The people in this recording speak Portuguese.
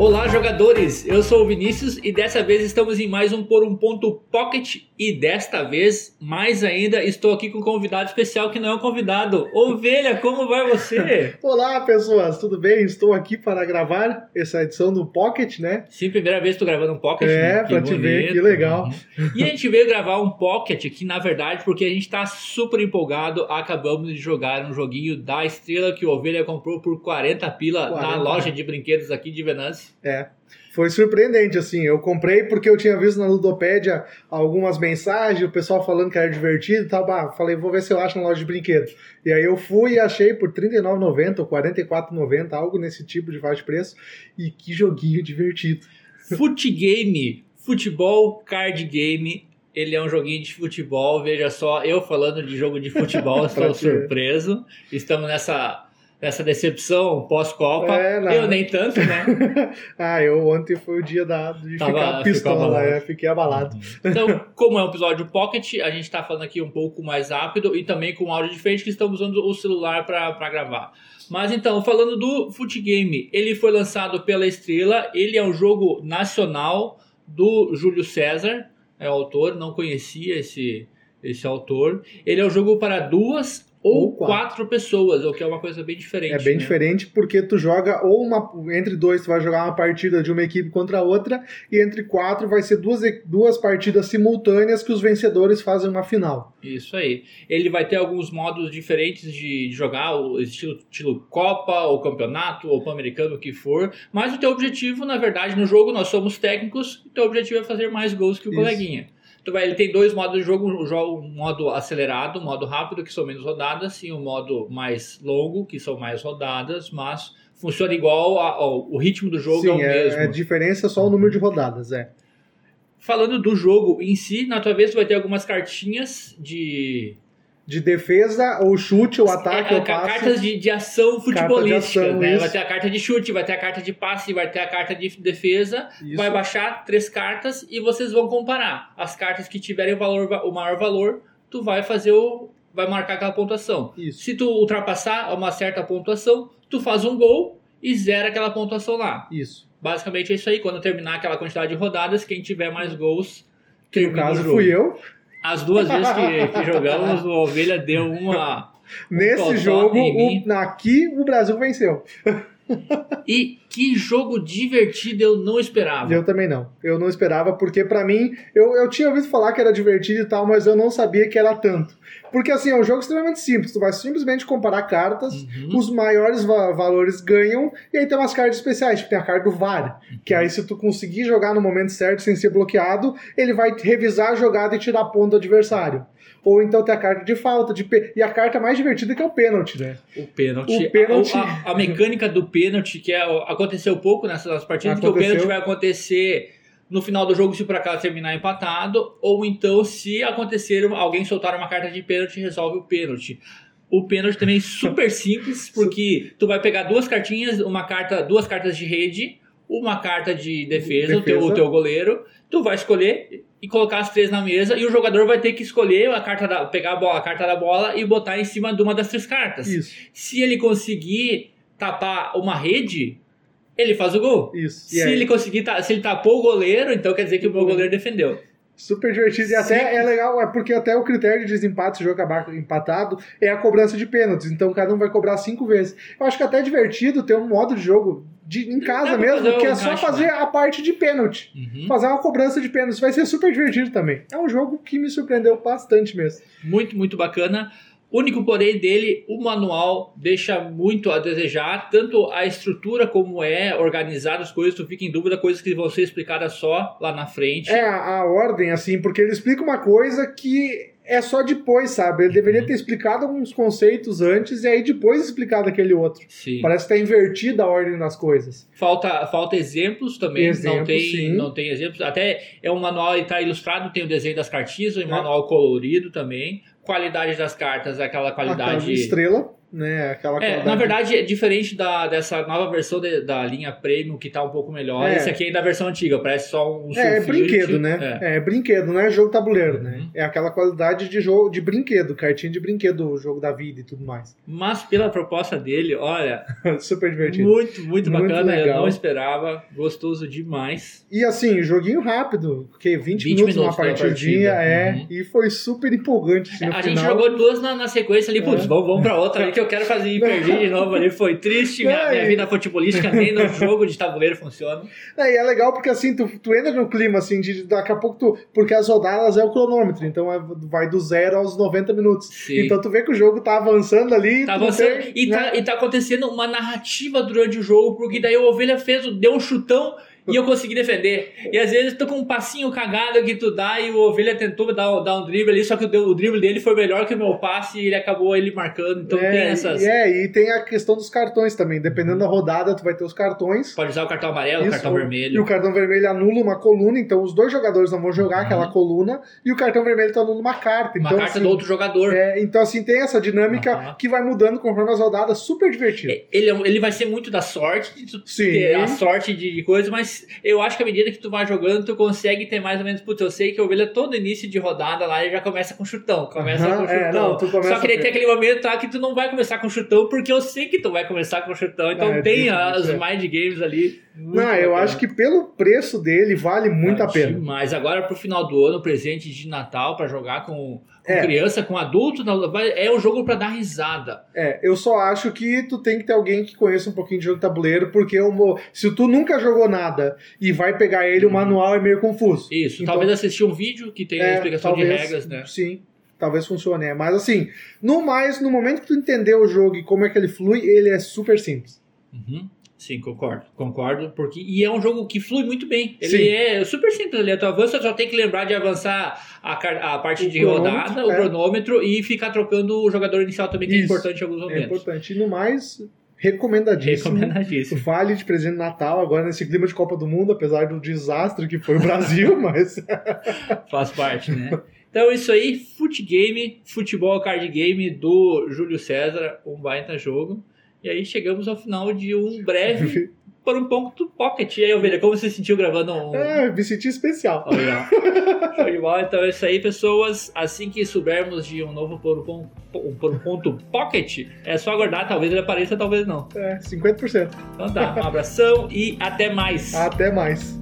Olá, jogadores! Eu sou o Vinícius e dessa vez estamos em mais um Por um Ponto Pocket. E desta vez, mais ainda, estou aqui com um convidado especial que não é um convidado. Ovelha, como vai você? Olá, pessoas, tudo bem? Estou aqui para gravar essa edição do Pocket, né? Sim, primeira vez que estou gravando um Pocket. É, né? pra te ver, que legal. Uhum. E a gente veio gravar um Pocket aqui, na verdade, porque a gente está super empolgado. Acabamos de jogar um joguinho da estrela que o Ovelha comprou por 40 pila 40, na loja de brinquedos aqui de Venâncio. É. Foi surpreendente, assim. Eu comprei porque eu tinha visto na Ludopédia algumas mensagens, o pessoal falando que era divertido e tal. Bah, falei, vou ver se eu acho na loja de brinquedo. E aí eu fui e achei por R$ 39,90 ou R$ 44,90, algo nesse tipo de faixa de preço. E que joguinho divertido. Footgame, futebol card game. Ele é um joguinho de futebol. Veja só, eu falando de jogo de futebol, estou surpreso. Estamos nessa, nessa decepção pós-Copa. É, eu nem tanto, né? ah, eu ontem foi o dia da, de Tava- ficar pistola, é, fiquei abalado. Então, como é um episódio Pocket, a gente está falando aqui um pouco mais rápido e também com áudio diferente, que estamos usando o celular para gravar. Mas então, falando do Footgame, ele foi lançado pela Estrela, ele é um jogo nacional do Júlio César, é o autor, não conhecia esse, esse autor. Ele é um jogo para duas ou, Ou quatro. quatro. pessoas, o que é uma coisa bem diferente. É bem né? diferente porque tu joga ou uma entre dois tu vai jogar uma partida de uma equipe contra a outra e entre quatro vai ser duas, duas partidas simultâneas que os vencedores fazem uma final. Isso aí. Ele vai ter alguns modos diferentes de de jogar, o estilo, estilo Copa, ou campeonato, ou pan-americano, o que for. Mas o teu objetivo, na verdade, no jogo, nós somos técnicos, o teu objetivo é fazer mais gols que o Isso. coleguinha. Tu vai, ele tem dois modos de jogo, o jogo, um modo acelerado, um modo rápido, que são menos rodadas, e um modo mais longo, que são mais rodadas, mas funciona igual, a- ao- o ritmo do jogo é o Sim, mesmo. é, a diferença é só o número de rodadas, é. Falando do jogo em si, na tua vez tu vai ter algumas cartinhas de De defesa, ou chute, ou ataque, É, ou passe. cartas de, de ação futebolística, ação, né? Vai ter a carta de chute, vai ter a carta de passe, vai ter a carta de defesa, Isso. vai baixar três cartas e vocês vão comparar. As cartas que tiverem o, valor, o maior valor, tu vai fazer o. vai marcar aquela pontuação. Isso. Se tu ultrapassar uma certa pontuação, tu faz um gol e zera aquela pontuação lá. Isso. Basicamente é isso aí. Quando terminar aquela quantidade de rodadas, quem tiver mais gols. Que no caso fui eu. As duas vezes que, que jogamos, o Ovelha deu uma. Nesse totó jogo, o, aqui o Brasil venceu. E que jogo divertido eu não esperava. Eu também não. Eu não esperava, porque pra mim, eu, eu tinha ouvido falar que era divertido e tal, mas eu não sabia que era tanto. Porque assim, é um jogo extremamente simples. Tu vai simplesmente comparar cartas, Uhum. os maiores va- valores ganham, e aí tem umas cartas especiais, tipo tem a carta do VAR, que aí se tu conseguir jogar no momento certo sem ser bloqueado, ele vai revisar a jogada e tirar ponto do adversário. Ou então tem a carta de falta, de pe- e a carta mais divertida que é o pênalti, né? O pênalti. O pênalti. A, a- a mecânica do pênalti, que é, aconteceu pouco nessas partidas, que o Aconteceu. pênalti vai acontecer no final do jogo se por acaso terminar empatado, ou então se acontecer alguém soltar uma carta de pênalti resolve o pênalti. O pênalti também é super simples, porque tu vai pegar duas cartinhas, uma carta, duas cartas de rede, uma carta de defesa, O, teu, Defesa. o teu goleiro, tu vai escolher e colocar as três na mesa e o jogador vai ter que escolher a carta da, pegar a, bola, a carta da bola e botar em cima de uma das três cartas. Isso, Se ele conseguir tapar uma rede, ele faz o gol. isso. Se ele conseguir, se ele tapou o goleiro, então quer dizer que o goleiro defendeu. Super divertido. E até é legal, é porque até o critério de desempate, se o jogo acabar empatado, é a cobrança de pênaltis. Então cada um vai cobrar cinco vezes. Eu acho que até é divertido ter um modo de jogo de, em casa mesmo, que é só encaixe, fazer a parte de pênalti. Uhum. Fazer uma cobrança de pênaltis. Vai ser super divertido também. É um jogo que me surpreendeu bastante mesmo. Muito, muito bacana. Único porém dele, o manual deixa muito a desejar, tanto a estrutura como é organizado as coisas, tu fica em dúvida, coisas que vão ser explicadas só lá na frente. É a, a ordem, assim, porque ele explica uma coisa que é só depois, sabe? Ele deveria ter explicado alguns conceitos antes e aí depois explicado aquele outro. Sim. Parece que tá invertida a ordem das coisas. Falta, falta exemplos também, não, Exemplos, tem, sim. não tem exemplos. Até é um manual e está ilustrado, tem o desenho das cartinhas, um manual colorido também. Qualidade das cartas, aquela A qualidade de estrela. Né? Aquela É, qualidade. na verdade, é diferente da, dessa nova versão de- da linha Premium, que tá um pouco melhor. É. Esse aqui é da versão antiga, parece só um É, é brinquedo, né? É. É. brinquedo, não é jogo tabuleiro, né? Uhum. É aquela qualidade de jogo de brinquedo, cartinha de brinquedo, o jogo da vida e tudo mais. Mas pela proposta dele, olha, Super divertido. muito, muito, Muito bacana. Eu legal. não esperava. Gostoso demais. E assim, joguinho rápido, porque 20, 20 minutos, uma minutos pela partidinha, partida. é, Uhum. e foi super empolgante assim, a final. gente jogou duas na, na sequência ali, putz, É. vamos, vamos pra outra que eu quero fazer e perdi de novo ali. Foi triste, minha, minha vida futebolística nem no jogo de tabuleiro funciona. É, e é legal porque assim, tu, tu entra no clima assim, de daqui a pouco tu. Porque as rodadas é o cronômetro, então é- vai do zero aos 90 minutos. Sim. Então tu vê que o jogo tá avançando ali. Tá avançando tem, e, né? tá, e tá acontecendo uma narrativa durante o jogo, porque daí o Ovelha fez, deu um chutão e eu consegui defender. E às vezes tu com um passinho cagado que tu dá e o Ovelha tentou dar, dar um drible ali, só que o, o drible dele foi melhor que o meu passe e ele acabou ele marcando. Então é, tem essas. e É, e tem a questão dos cartões também. Dependendo da rodada, tu vai ter os cartões. Pode usar o cartão amarelo, o Isso, cartão E vermelho. o cartão vermelho anula uma coluna, então os dois jogadores não vão jogar Uhum. aquela coluna, e o cartão vermelho tu anula uma carta. Uma então, carta assim, do outro jogador. é, então, assim, tem essa dinâmica Aham. que vai mudando conforme as rodadas, super divertido. Ele, é ele vai ser muito da sorte, de tu Sim. ter a sorte de, de coisa, mas eu acho que à medida que tu vai jogando, tu consegue ter mais ou menos. Putz, eu sei que a ovelha todo início de rodada lá ele já começa com chutão. Começa Aham, com chutão. é, não, começa Só que daí a- tem aquele momento tá, que tu não vai começar com chutão, porque eu sei que tu vai começar com chutão. Então É, tem as isso, mind games ali. Muito Não, eu acho que pelo preço dele vale muito a Ah, pena. Demais. Agora pro final do ano, presente de Natal pra jogar com, com É. criança, com adulto, é um jogo pra dar risada. É, eu só acho que tu tem que ter alguém que conheça um pouquinho de jogo de tabuleiro, porque o se tu nunca jogou nada e vai pegar ele, o manual é meio confuso. Isso, Então- talvez assistir um vídeo que tenha É, explicação de talvez, regras, né? Sim, talvez funcione. é. Mas assim, no mais, no momento que tu entender o jogo e como é que ele flui, ele é super simples. Uhum. Sim, concordo. Concordo, porque e é um jogo que flui muito bem. Ele Sim. é super simples ali. Tu avança, só tem que lembrar de avançar a, a parte O de rodada, o é. cronômetro e ficar trocando o jogador inicial também, que é Isso. importante em alguns É momentos. importante. E no mais, recomendadíssimo. Recomendadíssimo. Vale de presente de Natal, agora nesse clima de Copa do Mundo, apesar do desastre que foi o Brasil, mas Faz parte, né? Então, isso aí, Foot Game, futebol card game do Júlio César, um baita jogo. E aí chegamos ao final de um breve por um ponto pocket. E aí, Ovelha, como você se sentiu gravando um. é, me senti especial. Show de bola. Então é isso aí, pessoas. Assim que soubermos de um novo por um ponto, por um ponto pocket, é só aguardar. Talvez ele apareça, talvez não. É, 50%. Então tá, um abração e até mais. Até mais.